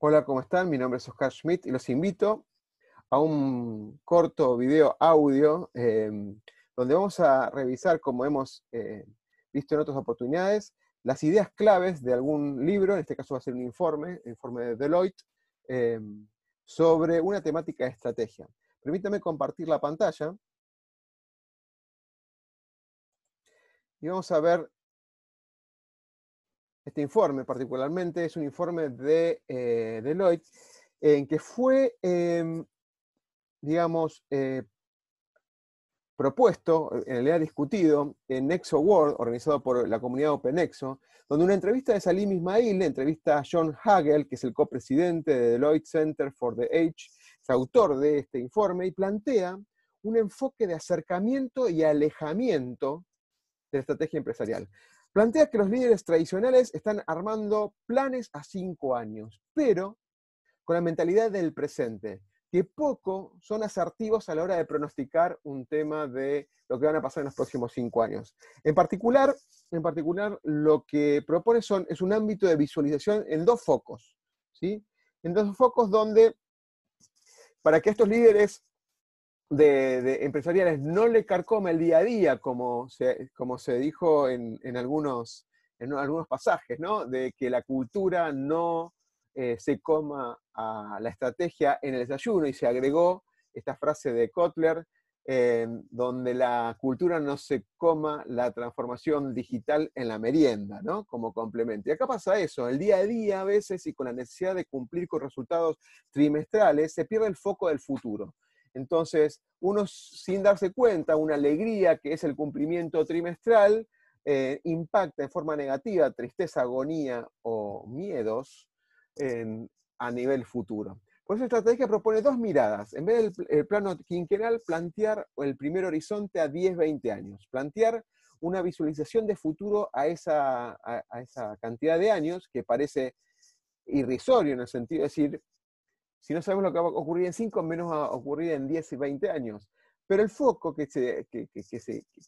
Hola, ¿cómo están? Mi nombre es Oscar Schmidt y los invito a un corto video audio em, donde vamos a revisar, como hemos eh, visto en otras oportunidades, las ideas claves de algún libro, en este caso va a ser un informe, informe de Deloitte, em, sobre una temática de estrategia. Permítame compartir la pantalla. Y vamos a ver este informe particularmente es un informe de eh, Deloitte, en que fue, em, digamos, eh, propuesto, en realidad discutido, en Nexo World, organizado por la comunidad OpenNexo, donde una entrevista de Salim Ismail entrevista a John Hagel, que es el copresidente de Deloitte Center for the Age, es autor de este informe, y plantea un enfoque de acercamiento y alejamiento de la estrategia empresarial. Plantea que los líderes tradicionales están armando planes a cinco años, pero con la mentalidad del presente, que poco son asertivos a la hora de pronosticar un tema de lo que van a pasar en los próximos cinco años. En particular, en particular lo que propone son, es un ámbito de visualización en dos focos, ¿sí? En dos focos donde, para que estos líderes de, empresariales no le carcome el día a día, como se, como se dijo en, algunos, en algunos pasajes, ¿no? de que la cultura no eh, se coma a la estrategia en el desayuno, y se agregó esta frase de Kotler, donde la cultura no se coma la transformación digital en la merienda, ¿no? Como complemento. Y acá pasa eso, el día a día a veces y con la necesidad de cumplir con resultados trimestrales, se pierde el foco del futuro. Entonces, uno sin darse cuenta, una alegría que es el cumplimiento trimestral, eh, impacta en forma negativa tristeza, agonía o miedos a nivel futuro. Por eso esta estrategia propone dos miradas. En vez del plano quinquenal, plantear el primer horizonte a 10, 20 años. Plantear una visualización de futuro a esa, a esa cantidad de años que parece irrisorio en el sentido de decir, si no sabemos lo que va a ocurrir en 5, menos va a ocurrir en 10 y 20 años. Pero el foco que se,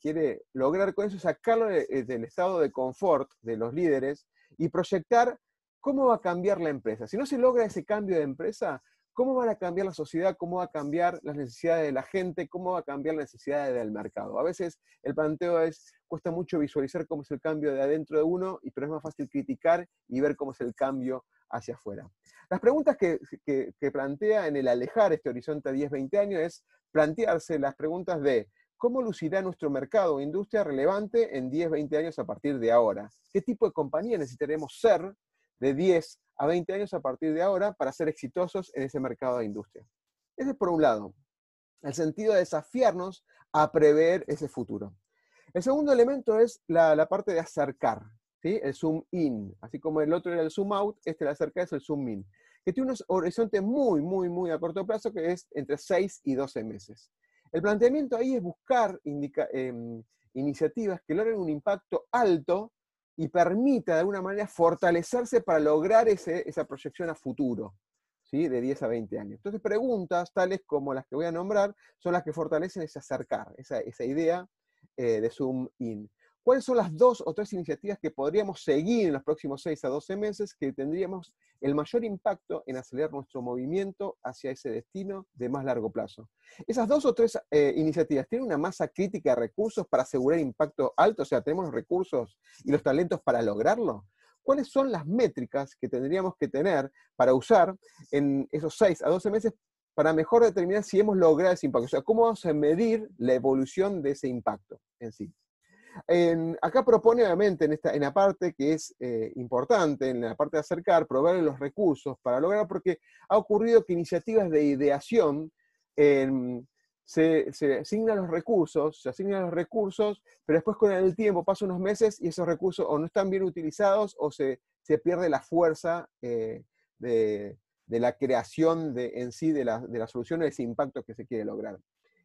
quiere lograr con eso es sacarlo eh, del estado de confort de los líderes y proyectar cómo va a cambiar la empresa. Si no se logra ese cambio de empresa, ¿cómo van a cambiar la sociedad? ¿Cómo va a cambiar las necesidades de la gente? ¿Cómo va a cambiar las necesidades del mercado? A veces el planteo es, cuesta mucho visualizar cómo es el cambio de adentro de uno, pero es más fácil criticar y ver cómo es el cambio hacia afuera. Las preguntas que, plantea en el alejar este horizonte a 10-20 años es plantearse las preguntas de cómo lucirá nuestro mercado o industria relevante en 10-20 años a partir de ahora. ¿Qué tipo de compañía necesitaremos ser de 10 a 20 años a partir de ahora para ser exitosos en ese mercado de industria? Ese es por un lado, el sentido de desafiarnos a prever ese futuro. El segundo elemento es la parte de acercar, el zoom in, así como el otro era el zoom out, este la acerca es el zoom in, que tiene un horizonte muy, muy, muy a corto plazo que es entre 6 y 12 meses. El planteamiento ahí es buscar em, iniciativas que logren un impacto alto y permita de alguna manera fortalecerse para lograr esa proyección a futuro, ¿sí? de 10 a 20 años. Entonces preguntas tales como las que voy a nombrar son las que fortalecen ese acercar, esa, idea eh, de zoom in. ¿Cuáles son las dos o tres iniciativas que podríamos seguir en los próximos 6 a 12 meses que tendríamos el mayor impacto en acelerar nuestro movimiento hacia ese destino de más largo plazo? Esas dos o tres eh, iniciativas tienen una masa crítica de recursos para asegurar impacto alto, o sea, tenemos los recursos y los talentos para lograrlo. ¿Cuáles son las métricas que tendríamos que tener para usar en esos 6 a 12 meses para mejor determinar si hemos logrado ese impacto. O sea, cómo vamos a medir la evolución de ese impacto en sí. Acá propone, obviamente, en, esta, en la parte que es eh, importante, en la parte de acercar, proveer los recursos para lograr, porque ha ocurrido que iniciativas de ideación se, asignan los recursos, se asignan los recursos, pero después con el tiempo pasan unos meses y esos recursos o no están bien utilizados o se, pierde la fuerza eh, de, la creación de, en sí de la, de la solución de ese impacto que se quiere lograr.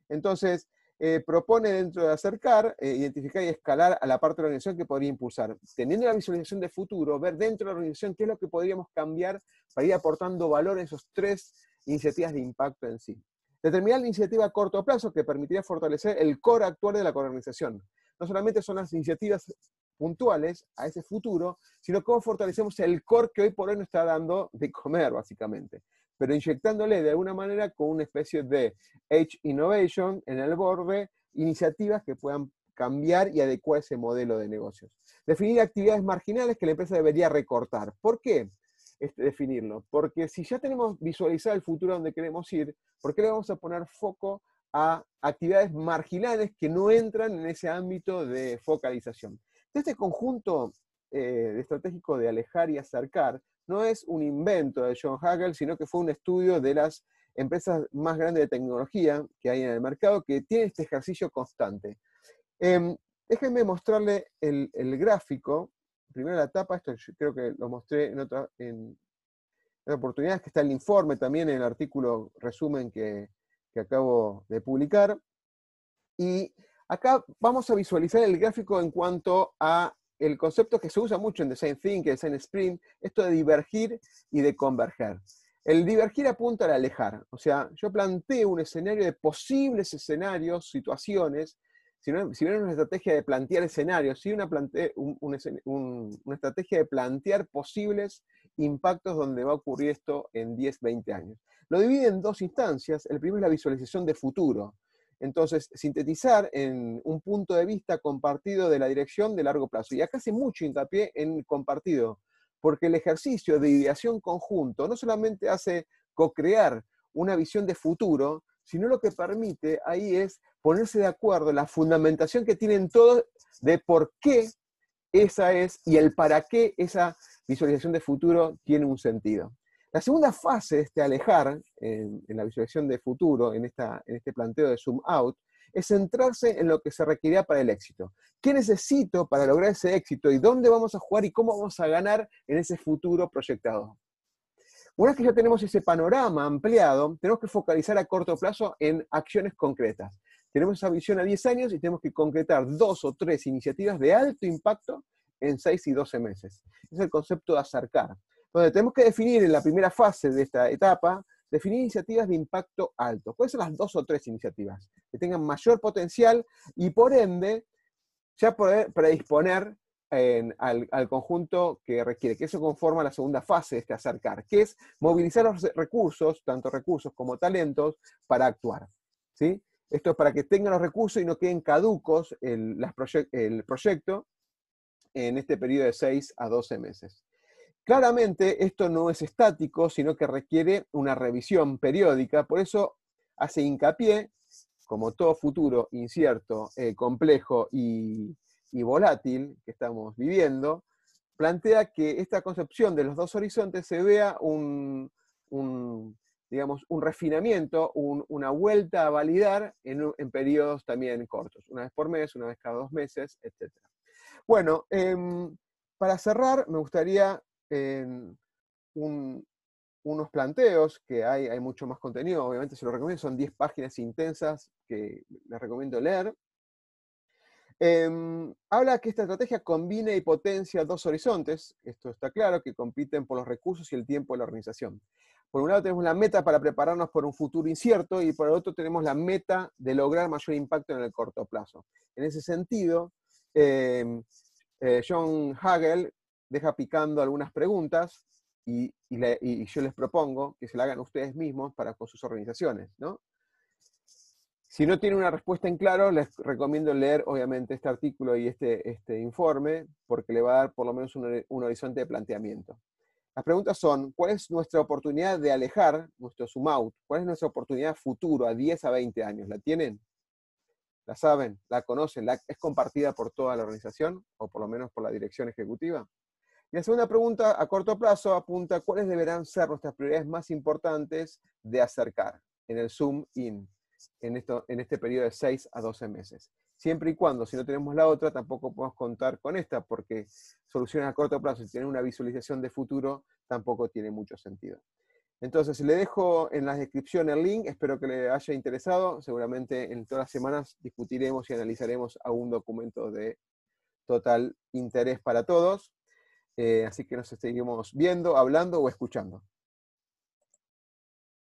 Entonces, eh, propone dentro de acercar, eh, identificar y escalar a la parte de la organización que podría impulsar. Teniendo la visualización de futuro, ver dentro de la organización qué es lo que podríamos cambiar para ir aportando valor en esos tres iniciativas de impacto en sí. Determinar la iniciativa a corto plazo que permitiría fortalecer el core actual de la organización. No solamente son las iniciativas puntuales a ese futuro, sino cómo fortalecemos el core que hoy por hoy nos está dando de comer, básicamente. Pero inyectándole de alguna manera con una especie de Edge Innovation en el borde, iniciativas que puedan cambiar y adecuar ese modelo de negocios. Definir actividades marginales que la empresa debería recortar. ¿Por qué? Este, definirlo. Porque si ya tenemos visualizado el futuro donde queremos ir, ¿por qué le vamos a poner foco a actividades marginales que no entran en ese ámbito de focalización? Este conjunto eh, estratégico de alejar y acercar no es un invento de John Hagel, sino que fue un estudio de las empresas más grandes de tecnología que hay en el mercado que tiene este ejercicio constante. Em, déjenme mostrarle el, gráfico primero la etapa, esto yo creo que lo mostré en otra, en, oportunidades, que está el informe también en el artículo resumen que, acabo de publicar. Y acá vamos a visualizar el gráfico en cuanto a el concepto que se usa mucho en Design Thinking, Design Sprint, esto de divergir y de converger. El divergir apunta al alejar, o sea, yo planteo un escenario de posibles escenarios, situaciones, si, no, si bien una estrategia de plantear escenarios, sí una, una estrategia de plantear posibles impactos donde va a ocurrir esto en 10, 20 años. Lo divide en dos instancias. El primero es la visualización de futuro. Entonces, sintetizar en un punto de vista compartido de la dirección de largo plazo. Y acá hace mucho hincapié en compartido, porque el ejercicio de ideación conjunto no solamente hace co-crear una visión de futuro, sino lo que permite ahí es ponerse de acuerdo, la fundamentación que tienen todos de por qué esa es y el para qué esa visualización de futuro tiene un sentido. La segunda fase de este alejar en, la visualización de futuro, en, en este planteo de zoom out, es centrarse en lo que se requería para el éxito. ¿Qué necesito para lograr ese éxito y dónde vamos a jugar y cómo vamos a ganar en ese futuro proyectado? Una vez que ya tenemos ese panorama ampliado, tenemos que focalizar a corto plazo en acciones concretas. Tenemos esa visión a 10 años y tenemos que concretar dos o tres iniciativas de alto impacto en 6 y 12 meses. es el concepto de acercar. Donde tenemos que definir en la primera fase de esta etapa, definir iniciativas de impacto alto. ¿Cuáles son las dos o tres iniciativas que tengan mayor potencial y por ende ya poder predisponer al, conjunto que requiere, que eso conforma la segunda fase de este acercar, que es movilizar los recursos, tanto recursos como talentos, para actuar. ¿sí? Esto es para que tengan los recursos y no queden caducos el, el proyecto en este periodo de 6 a 12 meses. Claramente esto no es estático, sino que requiere una revisión periódica, por eso hace hincapié, como todo futuro incierto, eh, complejo y, volátil que estamos viviendo, plantea que esta concepción de los dos horizontes se vea un, digamos, un refinamiento, una vuelta a validar en, periodos también cortos, una vez por mes, una vez cada dos meses, etc. Bueno, em, para cerrar, me gustaría unos planteos, que hay, hay mucho más contenido, obviamente se lo recomiendo, son 10 páginas intensas que les recomiendo leer, Em, habla que esta estrategia combina y potencia dos horizontes, esto está claro, que compiten por los recursos y el tiempo de la organización. Por un lado tenemos la meta para prepararnos por un futuro incierto y por el otro tenemos la meta de lograr mayor impacto en el corto plazo. En ese sentido, em, eh, John Hagel deja picando algunas preguntas y, yo les propongo que se la hagan ustedes mismos para con sus organizaciones. ¿no? Si no tiene una respuesta en claro, les recomiendo leer obviamente este artículo y este, este informe, porque le va a dar por lo menos un, horizonte de planteamiento. Las preguntas son, ¿cuál es nuestra oportunidad de alejar nuestro zoom out? ¿Cuál es nuestra oportunidad futuro a 10 a 20 años? ¿La tienen? ¿La saben? ¿La conocen? ¿La, ¿Es compartida por toda la organización o por lo menos por la dirección ejecutiva? Y la segunda pregunta, a corto plazo, apunta cuáles deberán ser nuestras prioridades más importantes de acercar en el zoom in en, esto, en este periodo de 6 a 12 meses. Siempre y cuando, si no tenemos la otra, tampoco podemos contar con esta, porque soluciones a corto plazo, si tienen una visualización de futuro, tampoco tiene mucho sentido. Entonces, le dejo en la descripción el link, espero que le haya interesado. Seguramente en todas las semanas discutiremos y analizaremos algún documento de total interés para todos. Eh, así que nos seguimos viendo, hablando o escuchando.